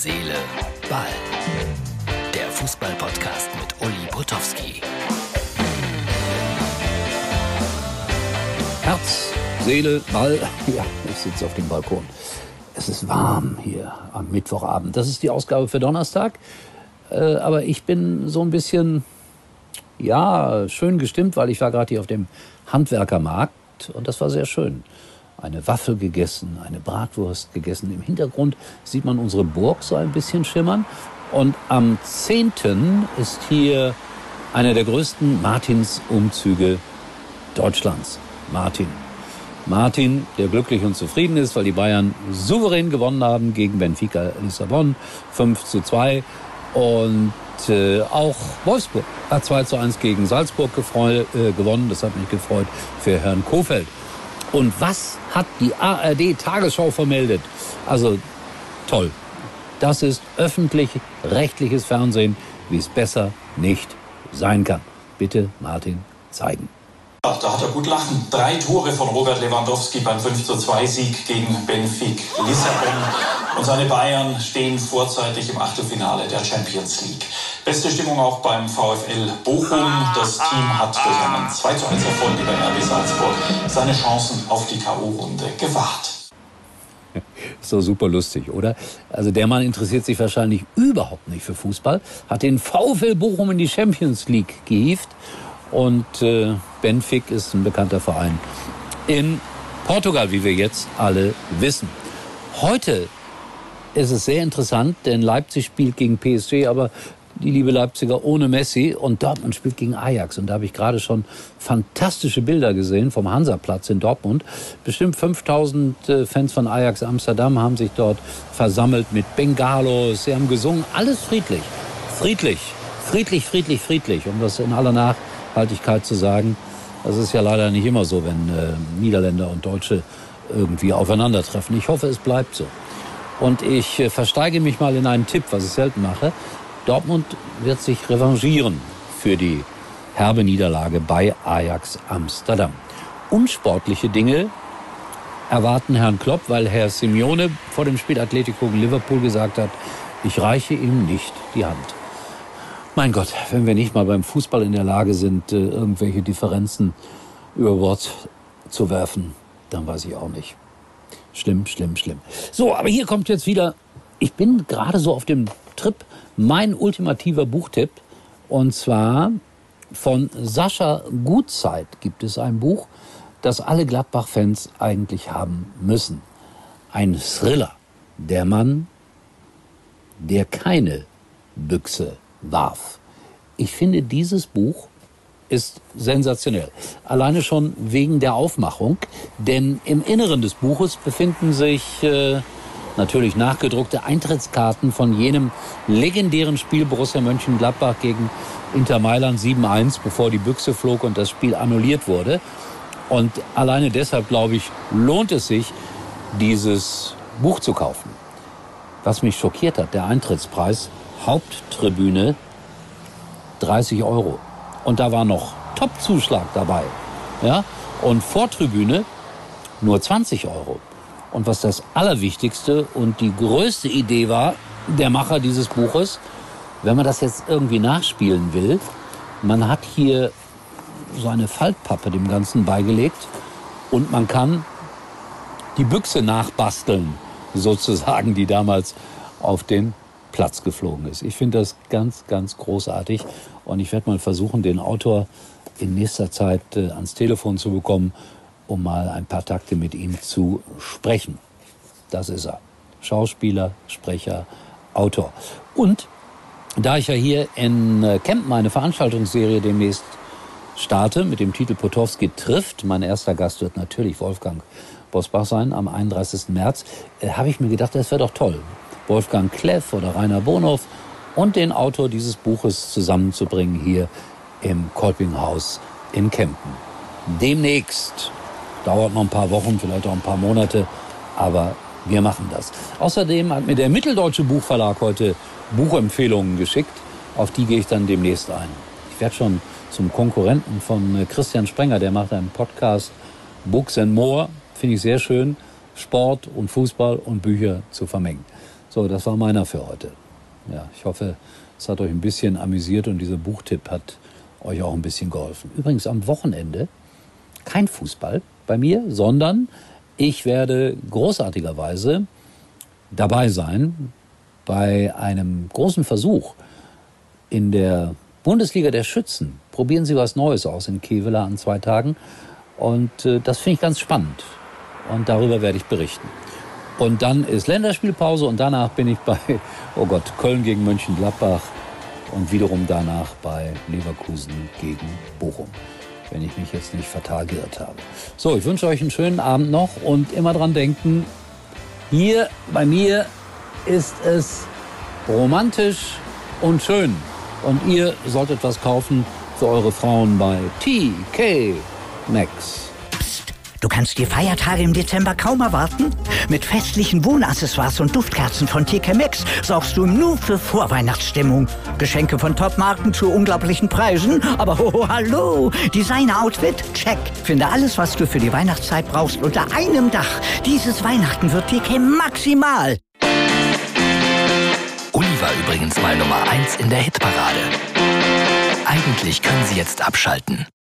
Seele, Ball. Der Fußball-Podcast mit Uli Potowski. Herz, Seele, Ball. Ja, ich sitze auf dem Balkon. Es ist warm hier am Mittwochabend. Das ist die Ausgabe für Donnerstag. Äh, aber ich bin so ein bisschen, ja, schön gestimmt, weil ich war gerade hier auf dem Handwerkermarkt und das war sehr schön. Eine Waffel gegessen, eine Bratwurst gegessen. Im Hintergrund sieht man unsere Burg so ein bisschen schimmern. Und am 10. ist hier einer der größten Martins-Umzüge Deutschlands. Martin. Martin, der glücklich und zufrieden ist, weil die Bayern souverän gewonnen haben gegen Benfica Lissabon 5 zu 2 und äh, auch Wolfsburg hat 2 zu 1 gegen Salzburg gefreu, äh, gewonnen. Das hat mich gefreut für Herrn Kofeld. Und was hat die ARD Tagesschau vermeldet? Also toll. Das ist öffentlich-rechtliches Fernsehen, wie es besser nicht sein kann. Bitte Martin zeigen. Ach, da hat er gut lachen. Drei Tore von Robert Lewandowski beim 5:2 Sieg gegen Benfica Lissabon. Und seine Bayern stehen vorzeitig im Achtelfinale der Champions League. Beste Stimmung auch beim VfL Bochum. Das Team hat durch einen 2 zu 1 Erfolg über RB Salzburg seine Chancen auf die K.O.-Runde gewahrt. So super lustig, oder? Also der Mann interessiert sich wahrscheinlich überhaupt nicht für Fußball, hat den VfL Bochum in die Champions League gehievt und äh, Benfic ist ein bekannter Verein in Portugal, wie wir jetzt alle wissen. Heute ist es sehr interessant, denn Leipzig spielt gegen PSG, aber die liebe Leipziger ohne Messi und Dortmund spielt gegen Ajax. Und da habe ich gerade schon fantastische Bilder gesehen vom Hansaplatz in Dortmund. Bestimmt 5000 äh, Fans von Ajax Amsterdam haben sich dort versammelt mit Bengalos. Sie haben gesungen, alles friedlich. Friedlich, friedlich, friedlich, friedlich, um das in aller Nachhaltigkeit zu sagen. Das ist ja leider nicht immer so, wenn äh, Niederländer und Deutsche irgendwie aufeinandertreffen. Ich hoffe, es bleibt so. Und ich äh, versteige mich mal in einen Tipp, was ich selten mache. Dortmund wird sich revanchieren für die herbe Niederlage bei Ajax Amsterdam. Unsportliche Dinge erwarten Herrn Klopp, weil Herr Simeone vor dem Spiel Atletico gegen Liverpool gesagt hat, ich reiche ihm nicht die Hand. Mein Gott, wenn wir nicht mal beim Fußball in der Lage sind, äh, irgendwelche Differenzen über Bord zu werfen, dann weiß ich auch nicht. Schlimm, schlimm, schlimm. So, aber hier kommt jetzt wieder, ich bin gerade so auf dem Trip, mein ultimativer Buchtipp. Und zwar von Sascha Gutzeit gibt es ein Buch, das alle Gladbach-Fans eigentlich haben müssen. Ein Thriller. Der Mann, der keine Büchse warf. Ich finde, dieses Buch ist sensationell. Alleine schon wegen der Aufmachung, denn im Inneren des Buches befinden sich äh, natürlich nachgedruckte Eintrittskarten von jenem legendären Spiel Borussia Mönchengladbach gegen Inter Mailand 7-1, bevor die Büchse flog und das Spiel annulliert wurde. Und alleine deshalb, glaube ich, lohnt es sich, dieses Buch zu kaufen. Was mich schockiert hat, der Eintrittspreis, Haupttribüne 30 Euro. Und da war noch Top-Zuschlag dabei. Ja? Und Vortribüne nur 20 Euro. Und was das Allerwichtigste und die größte Idee war, der Macher dieses Buches, wenn man das jetzt irgendwie nachspielen will, man hat hier so eine Faltpappe dem Ganzen beigelegt und man kann die Büchse nachbasteln, sozusagen, die damals auf den Platz geflogen ist. Ich finde das ganz, ganz großartig und ich werde mal versuchen, den Autor in nächster Zeit äh, ans Telefon zu bekommen, um mal ein paar Takte mit ihm zu sprechen. Das ist er. Schauspieler, Sprecher, Autor. Und da ich ja hier in äh, Kempten eine Veranstaltungsserie demnächst starte mit dem Titel Potowski trifft, mein erster Gast wird natürlich Wolfgang Bosbach sein am 31. März, äh, habe ich mir gedacht, das wäre doch toll, Wolfgang Kleff oder Rainer Bonhoff und den Autor dieses Buches zusammenzubringen hier im Kolpinghaus in Kempen. Demnächst. Dauert noch ein paar Wochen, vielleicht auch ein paar Monate, aber wir machen das. Außerdem hat mir der Mitteldeutsche Buchverlag heute Buchempfehlungen geschickt. Auf die gehe ich dann demnächst ein. Ich werde schon zum Konkurrenten von Christian Sprenger, der macht einen Podcast Books and More. Finde ich sehr schön, Sport und Fußball und Bücher zu vermengen. So, das war meiner für heute. Ja, ich hoffe, es hat euch ein bisschen amüsiert und dieser Buchtipp hat euch auch ein bisschen geholfen. Übrigens am Wochenende kein Fußball bei mir, sondern ich werde großartigerweise dabei sein bei einem großen Versuch in der Bundesliga der Schützen. Probieren Sie was Neues aus in Kevela an zwei Tagen. Und äh, das finde ich ganz spannend. Und darüber werde ich berichten. Und dann ist Länderspielpause und danach bin ich bei, oh Gott, Köln gegen Mönchengladbach und wiederum danach bei Leverkusen gegen Bochum. Wenn ich mich jetzt nicht fatal geirrt habe. So, ich wünsche euch einen schönen Abend noch und immer dran denken, hier bei mir ist es romantisch und schön. Und ihr solltet was kaufen für eure Frauen bei TK Maxx. Du kannst die Feiertage im Dezember kaum erwarten? Mit festlichen Wohnaccessoires und Duftkerzen von TK Maxx sorgst du nur für Vorweihnachtsstimmung. Geschenke von Topmarken zu unglaublichen Preisen, aber oh, hallo, Designer-Outfit? Check. Finde alles, was du für die Weihnachtszeit brauchst, unter einem Dach. Dieses Weihnachten wird TK maximal. Uli war übrigens mal Nummer 1 in der Hitparade. Eigentlich können Sie jetzt abschalten.